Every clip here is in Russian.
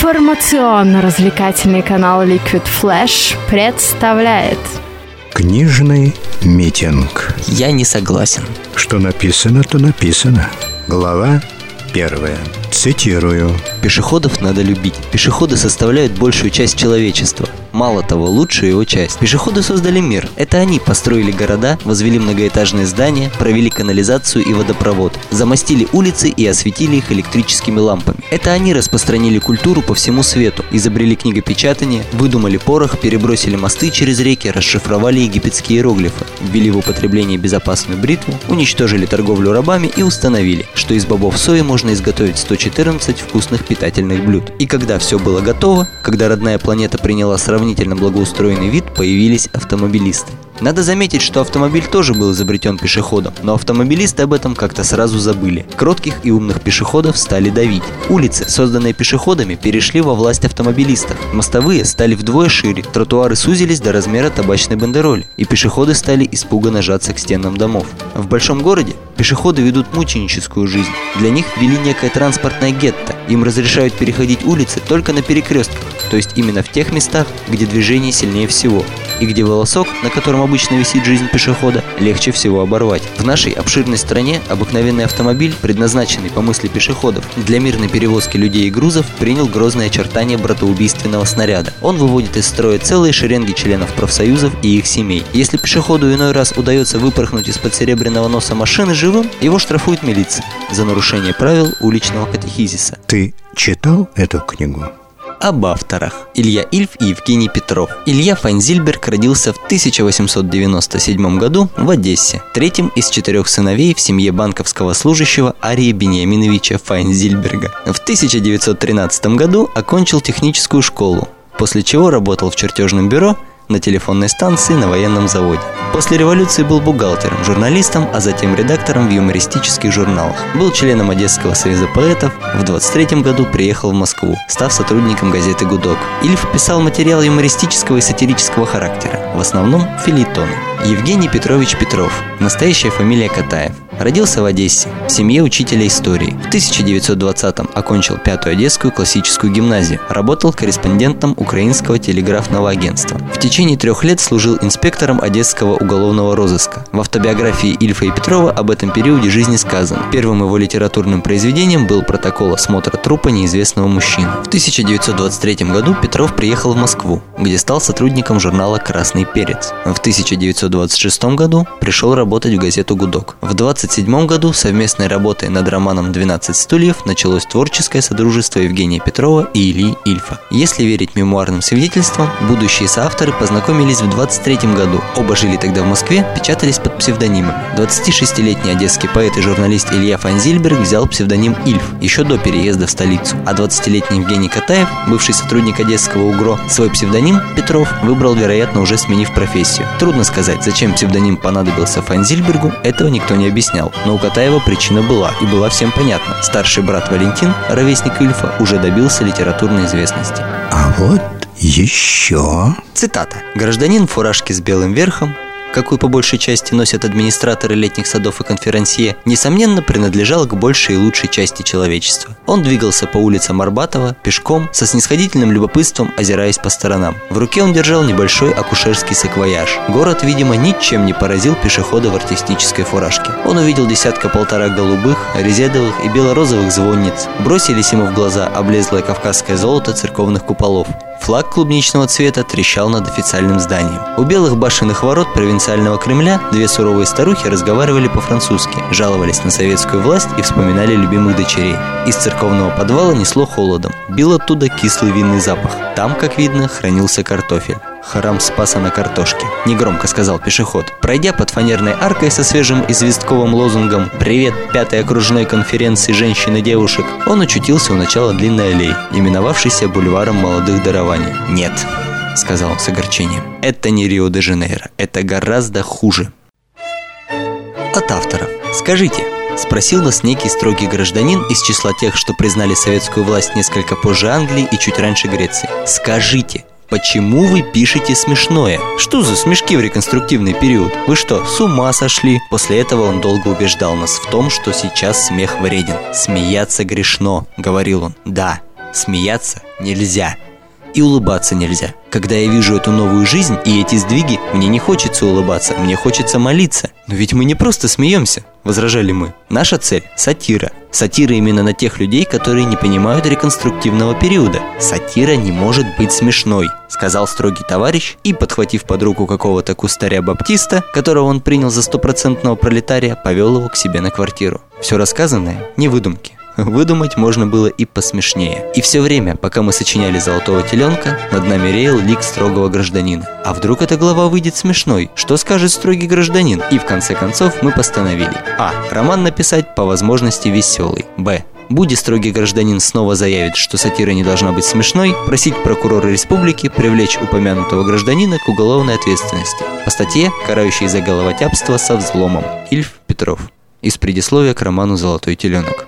Информационно-развлекательный канал Liquid Flash представляет. Книжный митинг. Я не согласен. Что написано, то написано. Глава первая Цитирую Пешеходов надо любить. Пешеходы составляют большую часть человечества. Мало того, лучшую его часть. Пешеходы создали мир. Это они построили города, возвели многоэтажные здания, провели канализацию и водопровод, замостили улицы и осветили их электрическими лампами. Это они распространили культуру по всему свету, изобрели книгопечатание, выдумали порох, перебросили мосты через реки, расшифровали египетские иероглифы, ввели в употребление безопасную бритву, уничтожили торговлю рабами и установили, что из бобов сои можно изготовить 114 вкусных питательных блюд. И когда все было готово, когда родная планета приняла сравнительно благоустроенный вид, появились автомобилисты. Надо заметить, что автомобиль тоже был изобретен пешеходом, но автомобилисты об этом как-то сразу забыли. Кротких и умных пешеходов стали давить. Улицы, созданные пешеходами, перешли во власть автомобилистов. Мостовые стали вдвое шире, тротуары сузились до размера табачной бандероли, и пешеходы стали испуганно жаться к стенам домов. В большом городе пешеходы ведут мученическую жизнь. Для них ввели некое транспортное гетто. Им разрешают переходить улицы только на перекрестках, то есть именно в тех местах, где движение сильнее всего, и где волосок, на котором обычно висит жизнь пешехода, легче всего оборвать. В нашей обширной стране обыкновенный автомобиль, предназначенный по мысли пешеходов для мирной перевозки людей и грузов, принял грозные очертания братоубийственного снаряда. Он выводит из строя целые шеренги членов профсоюзов и их семей. Если пешеходу иной раз удается выпорхнуть из-под серебряного носа машины живым, его штрафует милиция за нарушение правил уличного катехизиса. Ты читал эту книгу? Об авторах. Илья Ильф и Евгений Петров. Илья Файнзильберг родился в 1897 году в Одессе, третьим из четырех сыновей в семье банковского служащего Ария Бениаминовича Файнзильберга. В 1913 году окончил техническую школу, после чего работал в чертежном бюро на телефонной станции на военном заводе. После революции был бухгалтером, журналистом, а затем редактором в юмористических журналах. Был членом Одесского союза поэтов, в 23 году приехал в Москву, став сотрудником газеты «Гудок». Ильф писал материал юмористического и сатирического характера, в основном филитоны. Евгений Петрович Петров, настоящая фамилия Катаев. Родился в Одессе, в семье учителя истории. В 1920-м окончил пятую Одесскую классическую гимназию. Работал корреспондентом Украинского телеграфного агентства. В течение трех лет служил инспектором Одесского уголовного розыска. В автобиографии Ильфа и Петрова об этом периоде жизни сказано. Первым его литературным произведением был протокол осмотра трупа неизвестного мужчины. В 1923 году Петров приехал в Москву, где стал сотрудником журнала «Красный перец». В 1926 году пришел работать в газету «Гудок». В 20 1927 году совместной работой над романом «12 стульев» началось творческое содружество Евгения Петрова и Ильи Ильфа. Если верить мемуарным свидетельствам, будущие соавторы познакомились в 23 году. Оба жили тогда в Москве, печатались под псевдонимами. 26-летний одесский поэт и журналист Илья Фанзильберг взял псевдоним Ильф еще до переезда в столицу, а 20-летний Евгений Катаев, бывший сотрудник одесского УГРО, свой псевдоним Петров выбрал, вероятно, уже сменив профессию. Трудно сказать, зачем псевдоним понадобился Фанзильбергу, этого никто не объяснял объяснял, но у Катаева причина была, и была всем понятна. Старший брат Валентин, ровесник Ильфа, уже добился литературной известности. А вот еще... Цитата. «Гражданин в фуражке с белым верхом, какую по большей части носят администраторы летних садов и конферансье, несомненно принадлежал к большей и лучшей части человечества. Он двигался по улицам Арбатова, пешком, со снисходительным любопытством, озираясь по сторонам. В руке он держал небольшой акушерский саквояж. Город, видимо, ничем не поразил пешехода в артистической фуражке. Он увидел десятка-полтора голубых, резедовых и белорозовых звонниц. Бросились ему в глаза облезлое кавказское золото церковных куполов. Флаг клубничного цвета трещал над официальным зданием. У белых башенных ворот провинциального Кремля две суровые старухи разговаривали по-французски, жаловались на советскую власть и вспоминали любимых дочерей. Из церковного подвала несло холодом, бил оттуда кислый винный запах. Там, как видно, хранился картофель. Харам Спаса на картошке. Негромко сказал пешеход. Пройдя под фанерной аркой со свежим известковым лозунгом «Привет пятой окружной конференции женщин и девушек», он очутился у начала длинной аллеи, именовавшейся бульваром молодых дарований. «Нет», — сказал он с огорчением, — «это не Рио-де-Жанейро, это гораздо хуже». От авторов. Скажите, Спросил нас некий строгий гражданин из числа тех, что признали советскую власть несколько позже Англии и чуть раньше Греции. Скажите, Почему вы пишете смешное? Что за смешки в реконструктивный период? Вы что, с ума сошли? После этого он долго убеждал нас в том, что сейчас смех вреден. Смеяться грешно, говорил он. Да, Смеяться нельзя. И улыбаться нельзя. Когда я вижу эту новую жизнь и эти сдвиги, мне не хочется улыбаться, мне хочется молиться. Но ведь мы не просто смеемся, возражали мы. Наша цель – сатира. Сатира именно на тех людей, которые не понимают реконструктивного периода. Сатира не может быть смешной, сказал строгий товарищ и, подхватив под руку какого-то кустаря-баптиста, которого он принял за стопроцентного пролетария, повел его к себе на квартиру. Все рассказанное – не выдумки. Выдумать можно было и посмешнее. И все время, пока мы сочиняли «Золотого теленка», над нами реял лик строгого гражданина. А вдруг эта глава выйдет смешной? Что скажет строгий гражданин? И в конце концов мы постановили А. Роман написать по возможности веселый. Б. Будь строгий гражданин снова заявит, что сатира не должна быть смешной, просить прокурора республики привлечь упомянутого гражданина к уголовной ответственности. По статье, карающей за головотяпство со взломом. Ильф Петров. Из предисловия к роману «Золотой теленок».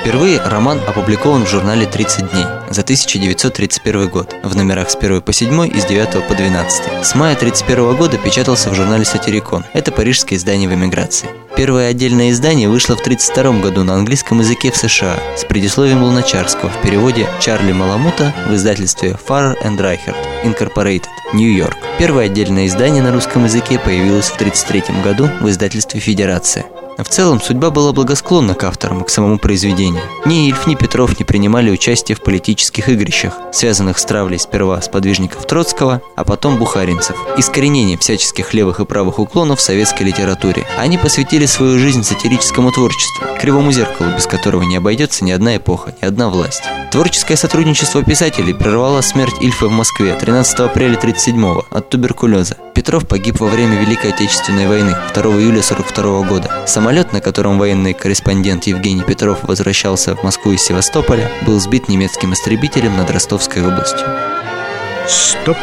Впервые роман опубликован в журнале «30 дней» за 1931 год в номерах с 1 по 7 и с 9 по 12. С мая 1931 года печатался в журнале «Сатирикон». Это парижское издание в эмиграции. Первое отдельное издание вышло в 1932 году на английском языке в США с предисловием Луначарского в переводе Чарли Маламута в издательстве Farrer and Reichert Incorporated, Нью-Йорк. Первое отдельное издание на русском языке появилось в 1933 году в издательстве «Федерация». В целом, судьба была благосклонна к авторам и к самому произведению. Ни Ильф, ни Петров не принимали участие в политических игрищах, связанных с травлей сперва сподвижников Троцкого, а потом бухаринцев, искоренением всяческих левых и правых уклонов в советской литературе. Они посвятили свою жизнь сатирическому творчеству, кривому зеркалу, без которого не обойдется ни одна эпоха, ни одна власть. Творческое сотрудничество писателей прервало смерть Ильфа в Москве 13 апреля 1937 от туберкулеза. Петров погиб во время Великой Отечественной войны 2 июля 1942 года. Самолет, на котором военный корреспондент Евгений Петров возвращался в Москву из Севастополя, был сбит немецким истребителем над Ростовской областью. Стоп.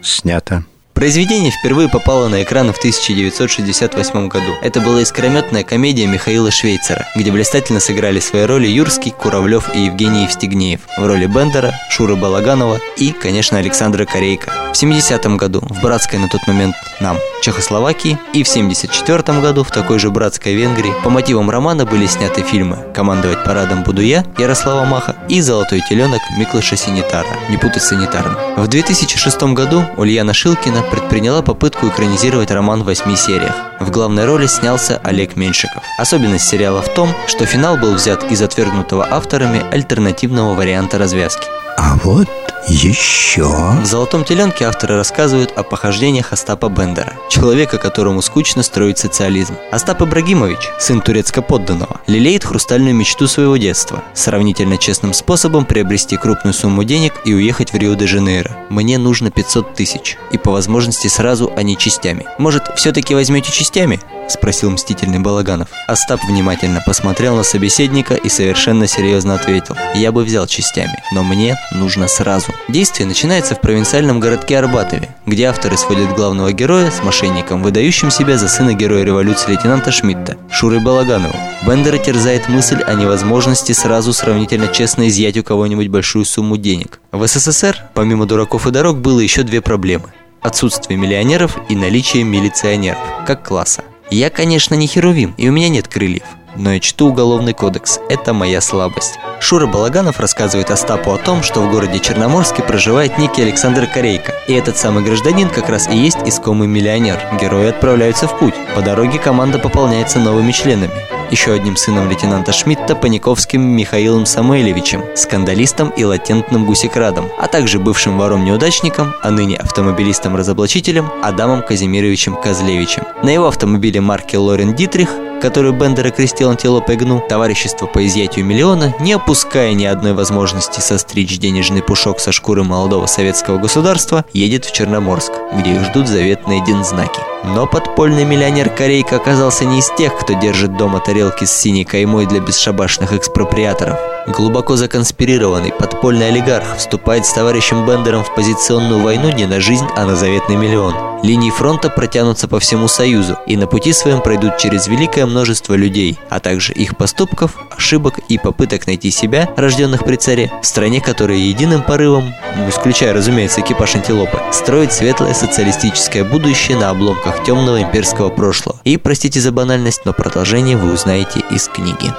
Снято. Произведение впервые попало на экраны в 1968 году. Это была искрометная комедия Михаила Швейцера, где блистательно сыграли свои роли Юрский, Куравлев и Евгений Евстигнеев в роли Бендера, Шуры Балаганова и, конечно, Александра Корейка. В 70 году в братской на тот момент нам Чехословакии и в 74 году в такой же братской Венгрии по мотивам романа были сняты фильмы «Командовать парадом буду я» Ярослава Маха и «Золотой теленок» Миклыша Санитара, не путать санитарно. В 2006 году Ульяна Шилкина предприняла попытку экранизировать роман в восьми сериях. В главной роли снялся Олег Меньшиков. Особенность сериала в том, что финал был взят из отвергнутого авторами альтернативного варианта развязки. А вот еще. В «Золотом теленке» авторы рассказывают о похождениях Остапа Бендера, человека, которому скучно строить социализм. Остап Ибрагимович, сын турецко-подданного, лелеет хрустальную мечту своего детства – сравнительно честным способом приобрести крупную сумму денег и уехать в Рио-де-Жанейро. Мне нужно 500 тысяч, и по возможности сразу, а не частями. Может, все-таки возьмете частями? Спросил мстительный Балаганов. Остап внимательно посмотрел на собеседника и совершенно серьезно ответил. Я бы взял частями, но мне нужно сразу. Действие начинается в провинциальном городке Арбатове, где авторы сводят главного героя с мошенником, выдающим себя за сына героя революции лейтенанта Шмидта, Шурой Балаганову. Бендера терзает мысль о невозможности сразу сравнительно честно изъять у кого-нибудь большую сумму денег. В СССР, помимо дураков и дорог, было еще две проблемы. Отсутствие миллионеров и наличие милиционеров, как класса. Я, конечно, не херувим, и у меня нет крыльев. Но я чту уголовный кодекс. Это моя слабость. Шура Балаганов рассказывает Остапу о том, что в городе Черноморске проживает некий Александр Корейко. И этот самый гражданин как раз и есть искомый миллионер. Герои отправляются в путь. По дороге команда пополняется новыми членами еще одним сыном лейтенанта Шмидта Паниковским Михаилом Самойлевичем, скандалистом и латентным гусекрадом, а также бывшим вором-неудачником, а ныне автомобилистом-разоблачителем Адамом Казимировичем Козлевичем. На его автомобиле марки Лорен Дитрих который Бендер окрестил антилопой гну, товарищество по изъятию миллиона, не опуская ни одной возможности состричь денежный пушок со шкуры молодого советского государства, едет в Черноморск, где их ждут заветные дензнаки. Но подпольный миллионер Корейка оказался не из тех, кто держит дома тарелки с синей каймой для бесшабашных экспроприаторов. Глубоко законспирированный подпольный олигарх вступает с товарищем Бендером в позиционную войну не на жизнь, а на заветный миллион. Линии фронта протянутся по всему Союзу, и на пути своем пройдут через великое множество людей, а также их поступков, ошибок и попыток найти себя, рожденных при царе, в стране, которая единым порывом, ну, исключая, разумеется, экипаж антилопы, строит светлое социалистическое будущее на обломках темного имперского прошлого. И, простите за банальность, но продолжение вы узнаете из книги.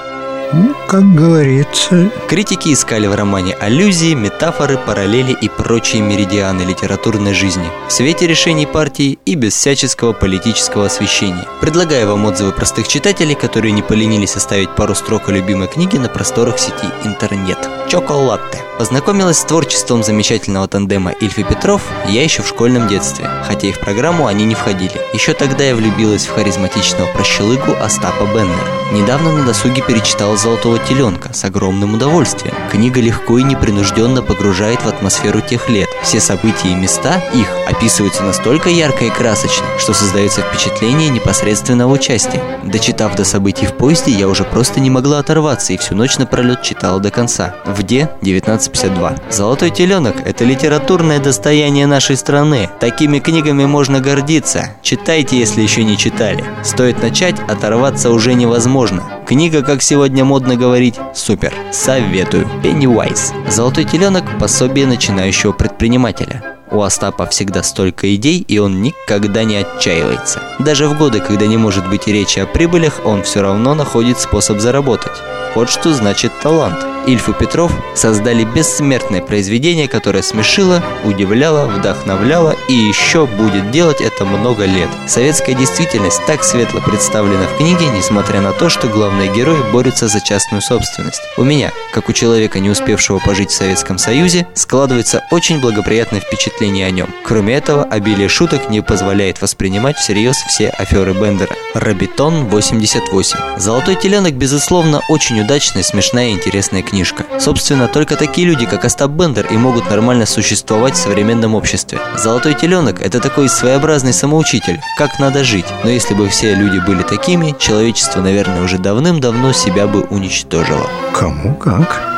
Ну, как говорится, Критики искали в романе аллюзии, метафоры, параллели и прочие меридианы литературной жизни в свете решений партии и без всяческого политического освещения. Предлагаю вам отзывы простых читателей, которые не поленились оставить пару строк о любимой книге на просторах сети интернет. Чоколатте. Познакомилась с творчеством замечательного тандема Ильф и Петров я еще в школьном детстве, хотя и в программу они не входили. Еще тогда я влюбилась в харизматичного прощелыгу Остапа Беннера. Недавно на досуге перечитала «Золотого теленка» с огромным удовольствием. Книга легко и непринужденно погружает в атмосферу тех лет. Все события и места их описываются настолько ярко и красочно, что создается впечатление непосредственного участия. Дочитав до событий в поезде, я уже просто не могла оторваться и всю ночь напролет читала до конца. В Де 1952. «Золотой теленок» – это литературное достояние нашей страны. Такими книгами можно гордиться. Читайте, если еще не читали. Стоит начать, оторваться уже невозможно. Книга, как сегодня модно говорить, супер. Советую. Пеннивайз. «Золотой теленок» – пособие начинающего предпринимателя. У Остапа всегда столько идей, и он никогда не отчаивается. Даже в годы, когда не может быть речи о прибылях, он все равно находит способ заработать. Вот что значит талант. Ильф и Петров создали бессмертное произведение, которое смешило, удивляло, вдохновляло и еще будет делать это много лет. Советская действительность так светло представлена в книге, несмотря на то, что главные герои борются за частную собственность. У меня, как у человека, не успевшего пожить в Советском Союзе, складывается очень благоприятное впечатление о нем. Кроме этого, обилие шуток не позволяет воспринимать всерьез все аферы Бендера. Рабитон 88. Золотой теленок, безусловно, очень удачная, смешная и интересная книжка. Собственно, только такие люди, как Остап Бендер, и могут нормально существовать в современном обществе. Золотой теленок – это такой своеобразный самоучитель, как надо жить. Но если бы все люди были такими, человечество, наверное, уже давным-давно себя бы уничтожило. кому как.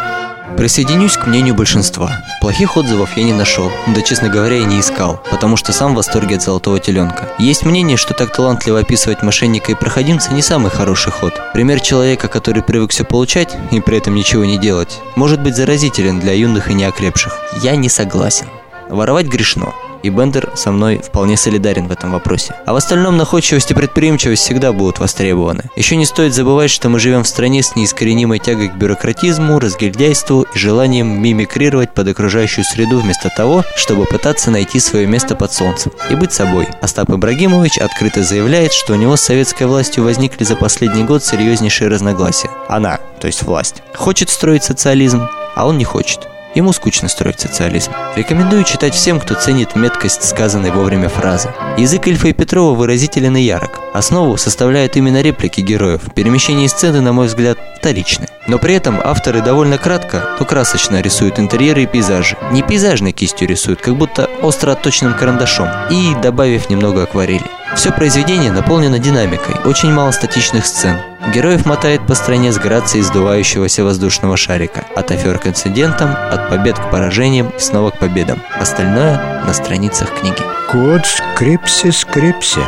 Присоединюсь к мнению большинства. Плохих отзывов я не нашел, да, честно говоря, и не искал, потому что сам в восторге от «Золотого теленка». Есть мнение, что так талантливо описывать мошенника и проходимца не самый хороший ход. Пример человека, который привык все получать и при этом ничего не делать, может быть заразителен для юных и неокрепших. Я не согласен. Воровать грешно, и Бендер со мной вполне солидарен в этом вопросе. А в остальном находчивость и предприимчивость всегда будут востребованы. Еще не стоит забывать, что мы живем в стране с неискоренимой тягой к бюрократизму, разгильдяйству и желанием мимикрировать под окружающую среду вместо того, чтобы пытаться найти свое место под солнцем и быть собой. Остап Ибрагимович открыто заявляет, что у него с советской властью возникли за последний год серьезнейшие разногласия. Она, то есть власть, хочет строить социализм, а он не хочет. Ему скучно строить социализм. Рекомендую читать всем, кто ценит меткость сказанной вовремя фразы. Язык Ильфа и Петрова выразителен и ярок. Основу составляют именно реплики героев. Перемещение сцены, на мой взгляд, вторичны. Но при этом авторы довольно кратко, но красочно рисуют интерьеры и пейзажи. Не пейзажной кистью рисуют, как будто остро отточенным карандашом. И добавив немного акварели. Все произведение наполнено динамикой, очень мало статичных сцен. Героев мотает по стране с грацией сдувающегося воздушного шарика. От афер к инцидентам, от побед к поражениям и снова к победам. Остальное на страницах книги. Кот скрипси, скрипси.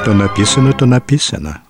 Что написано, то написано.